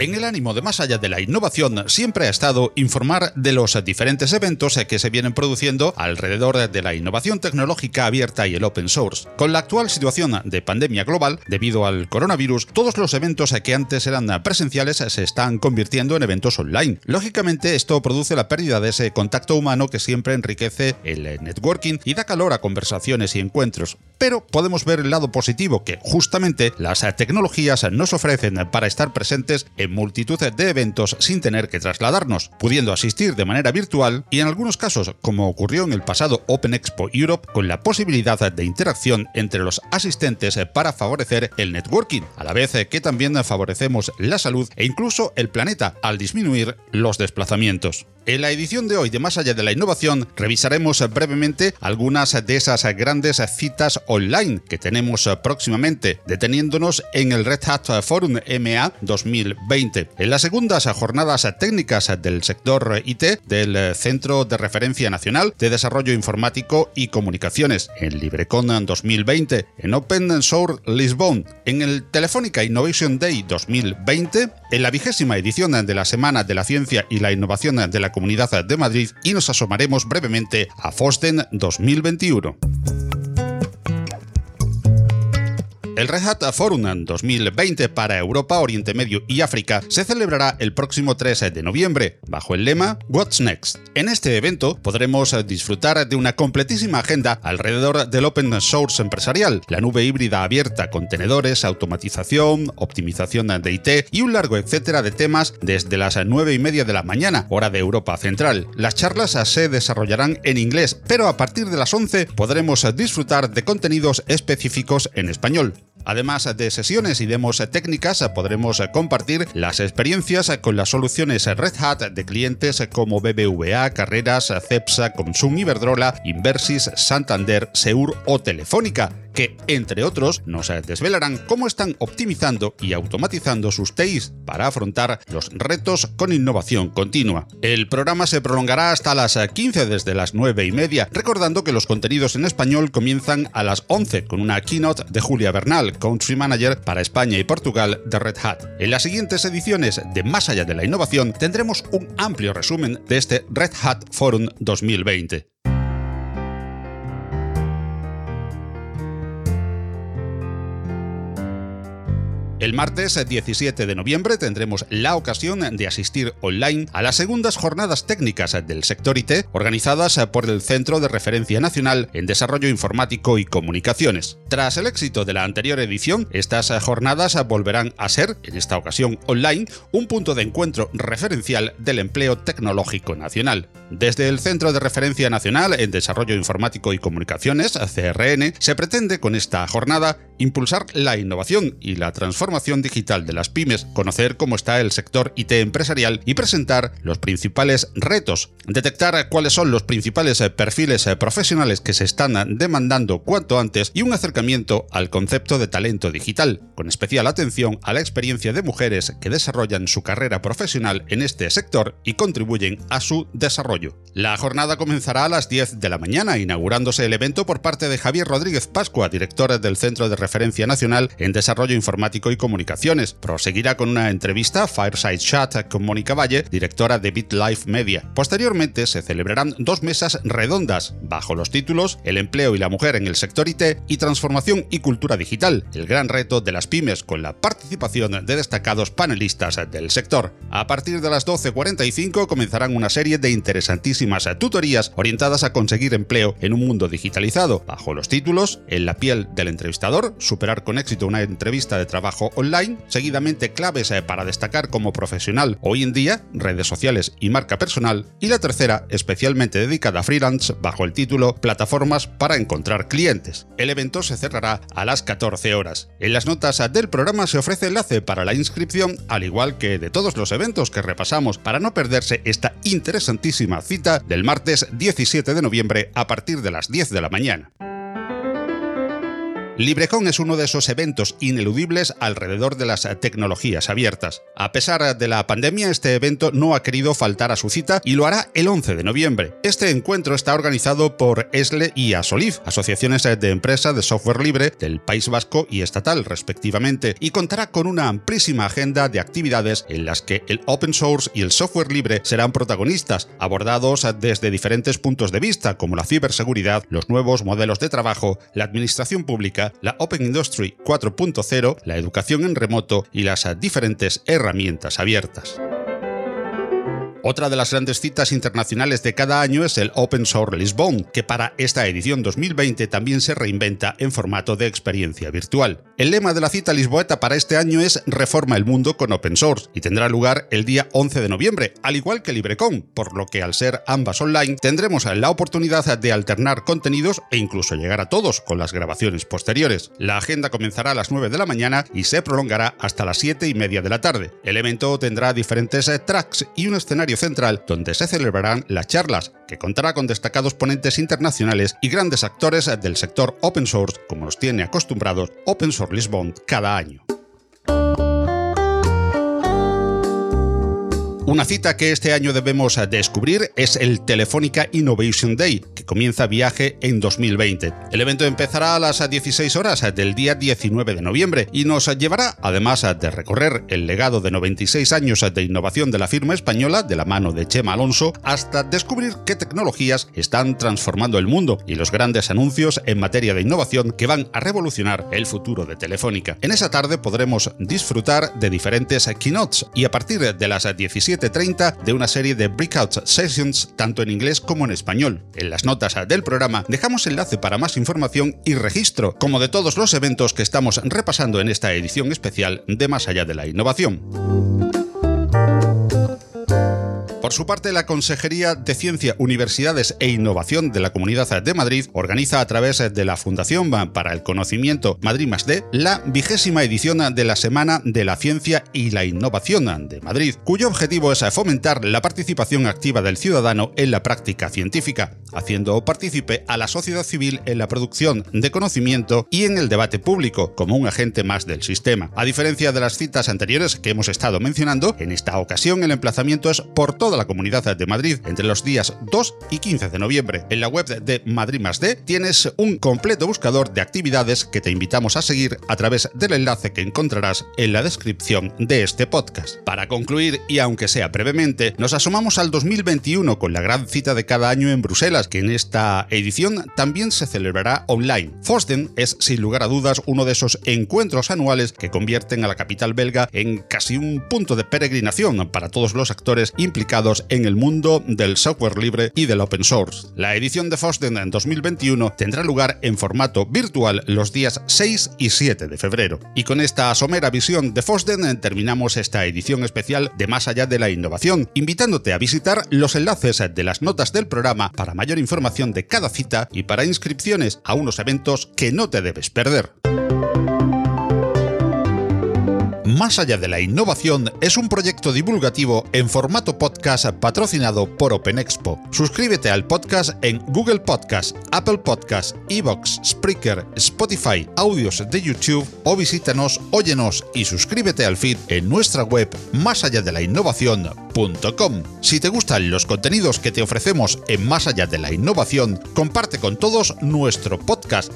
En el ánimo de más allá de la innovación siempre ha estado informar de los diferentes eventos que se vienen produciendo alrededor de la innovación tecnológica abierta y el open source. Con la actual situación de pandemia global, debido al coronavirus, todos los eventos que antes eran presenciales se están convirtiendo en eventos online. Lógicamente, esto produce la pérdida de ese contacto humano que siempre enriquece el networking y da calor a conversaciones y encuentros. Pero podemos ver el lado positivo que justamente las tecnologías nos ofrecen para estar presentes en multitud de eventos sin tener que trasladarnos, pudiendo asistir de manera virtual y en algunos casos, como ocurrió en el pasado Open Expo Europe, con la posibilidad de interacción entre los asistentes para favorecer el networking, a la vez que también favorecemos la salud e incluso el planeta al disminuir los desplazamientos. En la edición de hoy de Más allá de la innovación revisaremos brevemente algunas de esas grandes citas online que tenemos próximamente, deteniéndonos en el Red Hat Forum MA 2020. En las segundas jornadas técnicas del sector IT del Centro de Referencia Nacional de Desarrollo Informático y Comunicaciones, en LibreCon 2020, en Open Source Lisbon, en el Telefónica Innovation Day 2020, en la vigésima edición de la Semana de la Ciencia y la Innovación de la Comunidad de Madrid y nos asomaremos brevemente a FOSDEN 2021. El Red Hat Forum 2020 para Europa, Oriente Medio y África se celebrará el próximo 3 de noviembre, bajo el lema What's Next. En este evento podremos disfrutar de una completísima agenda alrededor del open source empresarial, la nube híbrida abierta, contenedores, automatización, optimización de IT y un largo etcétera de temas desde las 9 y media de la mañana, hora de Europa Central. Las charlas se desarrollarán en inglés, pero a partir de las 11 podremos disfrutar de contenidos específicos en español. Además de sesiones y demos técnicas, podremos compartir las experiencias con las soluciones Red Hat de clientes como BBVA, Carreras, Cepsa, Consum Iberdrola, Inversis, Santander, Seur o Telefónica que, entre otros, nos desvelarán cómo están optimizando y automatizando sus TIs para afrontar los retos con innovación continua. El programa se prolongará hasta las 15 desde las 9 y media, recordando que los contenidos en español comienzan a las 11 con una keynote de Julia Bernal, Country Manager para España y Portugal de Red Hat. En las siguientes ediciones de Más allá de la innovación tendremos un amplio resumen de este Red Hat Forum 2020. El martes 17 de noviembre tendremos la ocasión de asistir online a las segundas jornadas técnicas del sector IT organizadas por el Centro de Referencia Nacional en Desarrollo Informático y Comunicaciones. Tras el éxito de la anterior edición, estas jornadas volverán a ser, en esta ocasión online, un punto de encuentro referencial del empleo tecnológico nacional. Desde el Centro de Referencia Nacional en Desarrollo Informático y Comunicaciones, CRN, se pretende con esta jornada impulsar la innovación y la transformación digital de las pymes, conocer cómo está el sector IT empresarial y presentar los principales retos, detectar cuáles son los principales perfiles profesionales que se están demandando cuanto antes y un acercamiento al concepto de talento digital, con especial atención a la experiencia de mujeres que desarrollan su carrera profesional en este sector y contribuyen a su desarrollo. La jornada comenzará a las 10 de la mañana, inaugurándose el evento por parte de Javier Rodríguez Pascua, director del Centro de Referencia Nacional en Desarrollo Informático y Comunicaciones. Proseguirá con una entrevista Fireside Chat con Mónica Valle, directora de BitLife Media. Posteriormente se celebrarán dos mesas redondas bajo los títulos El empleo y la mujer en el sector IT y Transformación y cultura digital, el gran reto de las pymes con la participación de destacados panelistas del sector. A partir de las 12.45 comenzarán una serie de interesantísimas tutorías orientadas a conseguir empleo en un mundo digitalizado, bajo los títulos En la piel del entrevistador, superar con éxito una entrevista de trabajo online, seguidamente claves eh, para destacar como profesional hoy en día, redes sociales y marca personal, y la tercera especialmente dedicada a freelance bajo el título Plataformas para encontrar clientes. El evento se cerrará a las 14 horas. En las notas del programa se ofrece enlace para la inscripción, al igual que de todos los eventos que repasamos para no perderse esta interesantísima cita del martes 17 de noviembre a partir de las 10 de la mañana. LibreCon es uno de esos eventos ineludibles alrededor de las tecnologías abiertas. A pesar de la pandemia, este evento no ha querido faltar a su cita y lo hará el 11 de noviembre. Este encuentro está organizado por ESLE y ASOLIF, asociaciones de empresa de software libre del País Vasco y estatal, respectivamente, y contará con una amplísima agenda de actividades en las que el open source y el software libre serán protagonistas, abordados desde diferentes puntos de vista, como la ciberseguridad, los nuevos modelos de trabajo, la administración pública, la Open Industry 4.0, la educación en remoto y las diferentes herramientas abiertas. Otra de las grandes citas internacionales de cada año es el Open Source Lisbon, que para esta edición 2020 también se reinventa en formato de experiencia virtual. El lema de la cita lisboeta para este año es Reforma el mundo con Open Source y tendrá lugar el día 11 de noviembre, al igual que LibreCon, por lo que al ser ambas online tendremos la oportunidad de alternar contenidos e incluso llegar a todos con las grabaciones posteriores. La agenda comenzará a las 9 de la mañana y se prolongará hasta las 7 y media de la tarde. El evento tendrá diferentes tracks y un escenario central donde se celebrarán las charlas, que contará con destacados ponentes internacionales y grandes actores del sector open source, como los tiene acostumbrados Open Source Lisbon cada año. Una cita que este año debemos descubrir es el Telefónica Innovation Day, que comienza viaje en 2020. El evento empezará a las 16 horas del día 19 de noviembre y nos llevará, además de recorrer el legado de 96 años de innovación de la firma española de la mano de Chema Alonso, hasta descubrir qué tecnologías están transformando el mundo y los grandes anuncios en materia de innovación que van a revolucionar el futuro de Telefónica. En esa tarde podremos disfrutar de diferentes keynotes y a partir de las 17 de una serie de breakout sessions tanto en inglés como en español. En las notas del programa dejamos enlace para más información y registro, como de todos los eventos que estamos repasando en esta edición especial de Más allá de la innovación. Por su parte, la Consejería de Ciencia, Universidades e Innovación de la Comunidad de Madrid organiza a través de la Fundación para el Conocimiento Madrid la vigésima edición de la Semana de la Ciencia y la Innovación de Madrid, cuyo objetivo es fomentar la participación activa del ciudadano en la práctica científica, haciendo partícipe a la sociedad civil en la producción de conocimiento y en el debate público como un agente más del sistema. A diferencia de las citas anteriores que hemos estado mencionando, en esta ocasión el emplazamiento es por toda la Comunidad de Madrid entre los días 2 y 15 de noviembre. En la web de Madrid tienes un completo buscador de actividades que te invitamos a seguir a través del enlace que encontrarás en la descripción de este podcast. Para concluir, y aunque sea brevemente, nos asomamos al 2021 con la gran cita de cada año en Bruselas, que en esta edición también se celebrará online. Fosden es sin lugar a dudas uno de esos encuentros anuales que convierten a la capital belga en casi un punto de peregrinación para todos los actores implicados en el mundo del software libre y del open source. La edición de Fosden en 2021 tendrá lugar en formato virtual los días 6 y 7 de febrero. Y con esta somera visión de Fosden terminamos esta edición especial de Más allá de la innovación, invitándote a visitar los enlaces de las notas del programa para mayor información de cada cita y para inscripciones a unos eventos que no te debes perder. Más allá de la innovación es un proyecto divulgativo en formato podcast patrocinado por Open Expo. Suscríbete al podcast en Google Podcast, Apple Podcast, Evox, Spreaker, Spotify, audios de YouTube o visítanos, óyenos y suscríbete al feed en nuestra web más allá de la innovación.com. Si te gustan los contenidos que te ofrecemos en Más allá de la innovación, comparte con todos nuestro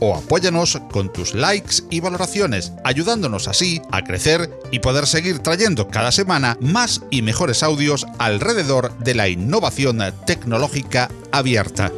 o apóyanos con tus likes y valoraciones, ayudándonos así a crecer y poder seguir trayendo cada semana más y mejores audios alrededor de la innovación tecnológica abierta.